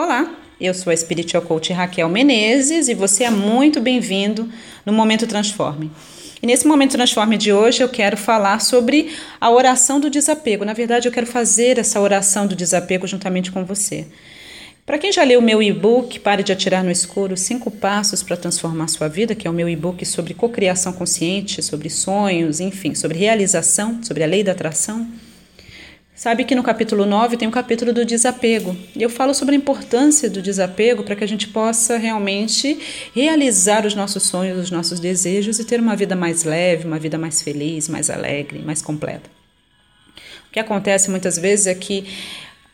Olá, eu sou a Spiritual Coach Raquel Menezes e você é muito bem-vindo no Momento Transforme. E nesse Momento Transforme de hoje eu quero falar sobre a oração do desapego. Na verdade, eu quero fazer essa oração do desapego juntamente com você. Para quem já leu o meu e-book Pare de Atirar no Escuro, Cinco Passos para Transformar Sua Vida, que é o meu e-book sobre cocriação consciente, sobre sonhos, enfim, sobre realização, sobre a lei da atração, Sabe que no capítulo 9 tem um capítulo do desapego. E eu falo sobre a importância do desapego para que a gente possa realmente realizar os nossos sonhos, os nossos desejos e ter uma vida mais leve, uma vida mais feliz, mais alegre, mais completa. O que acontece muitas vezes é que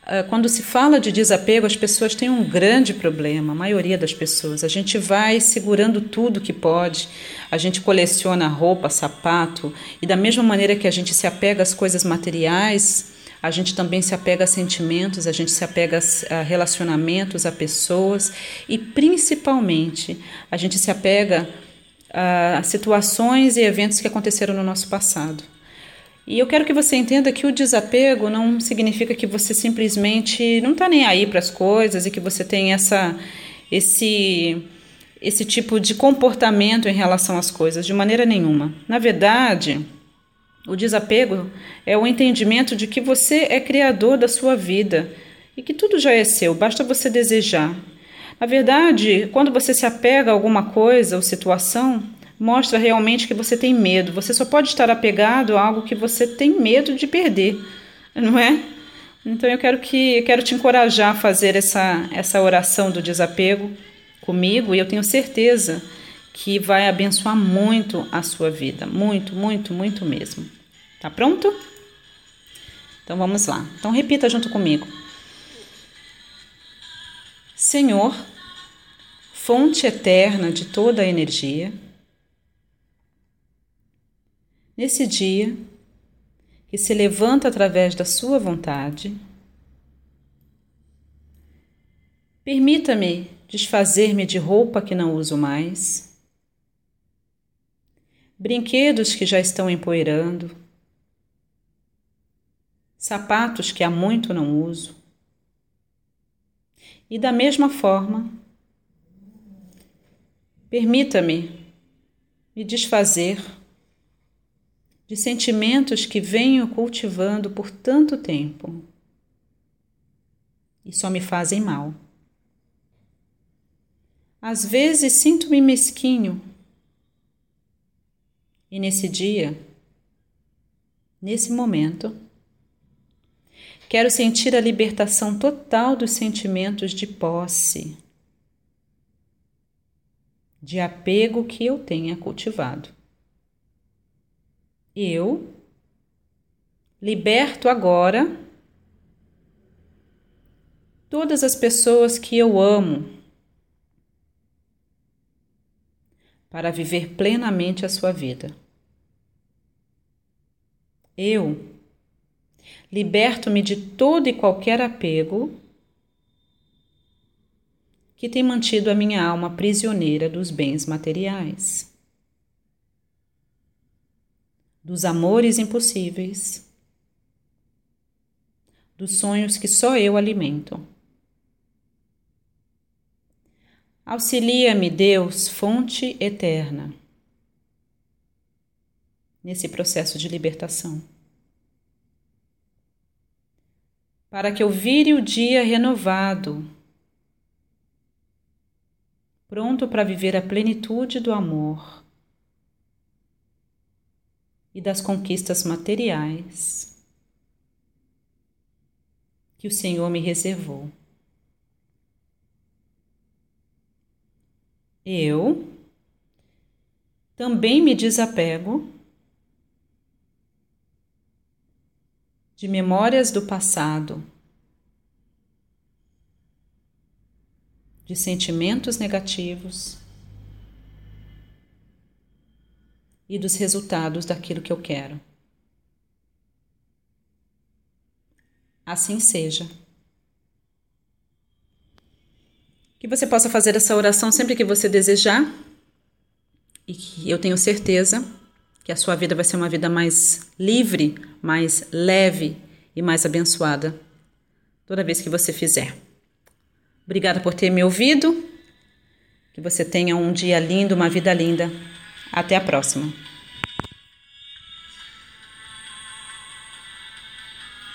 ah, quando se fala de desapego, as pessoas têm um grande problema, a maioria das pessoas. A gente vai segurando tudo que pode, a gente coleciona roupa, sapato, e da mesma maneira que a gente se apega às coisas materiais, a gente também se apega a sentimentos, a gente se apega a relacionamentos, a pessoas e principalmente a gente se apega a situações e eventos que aconteceram no nosso passado. E eu quero que você entenda que o desapego não significa que você simplesmente não está nem aí para as coisas e que você tem essa, esse, esse tipo de comportamento em relação às coisas, de maneira nenhuma. Na verdade, o desapego é o entendimento de que você é criador da sua vida e que tudo já é seu, basta você desejar. Na verdade, quando você se apega a alguma coisa ou situação, mostra realmente que você tem medo. Você só pode estar apegado a algo que você tem medo de perder, não é? Então eu quero que eu quero te encorajar a fazer essa essa oração do desapego comigo e eu tenho certeza que vai abençoar muito a sua vida, muito, muito, muito mesmo. Tá pronto? Então vamos lá. Então repita junto comigo. Senhor, fonte eterna de toda a energia, nesse dia que se levanta através da Sua vontade, permita-me desfazer-me de roupa que não uso mais brinquedos que já estão empoeirando, sapatos que há muito não uso. E da mesma forma, permita-me me desfazer de sentimentos que venho cultivando por tanto tempo e só me fazem mal. Às vezes sinto-me mesquinho e nesse dia, nesse momento, quero sentir a libertação total dos sentimentos de posse, de apego que eu tenha cultivado. Eu liberto agora todas as pessoas que eu amo para viver plenamente a sua vida. Eu liberto-me de todo e qualquer apego que tem mantido a minha alma prisioneira dos bens materiais, dos amores impossíveis, dos sonhos que só eu alimento. Auxilia-me, Deus, fonte eterna nesse processo de libertação. Para que eu vire o dia renovado, pronto para viver a plenitude do amor e das conquistas materiais que o Senhor me reservou. Eu também me desapego de memórias do passado, de sentimentos negativos e dos resultados daquilo que eu quero. Assim seja. Que você possa fazer essa oração sempre que você desejar e que eu tenho certeza que a sua vida vai ser uma vida mais livre, mais leve e mais abençoada toda vez que você fizer. Obrigada por ter me ouvido. Que você tenha um dia lindo, uma vida linda. Até a próxima.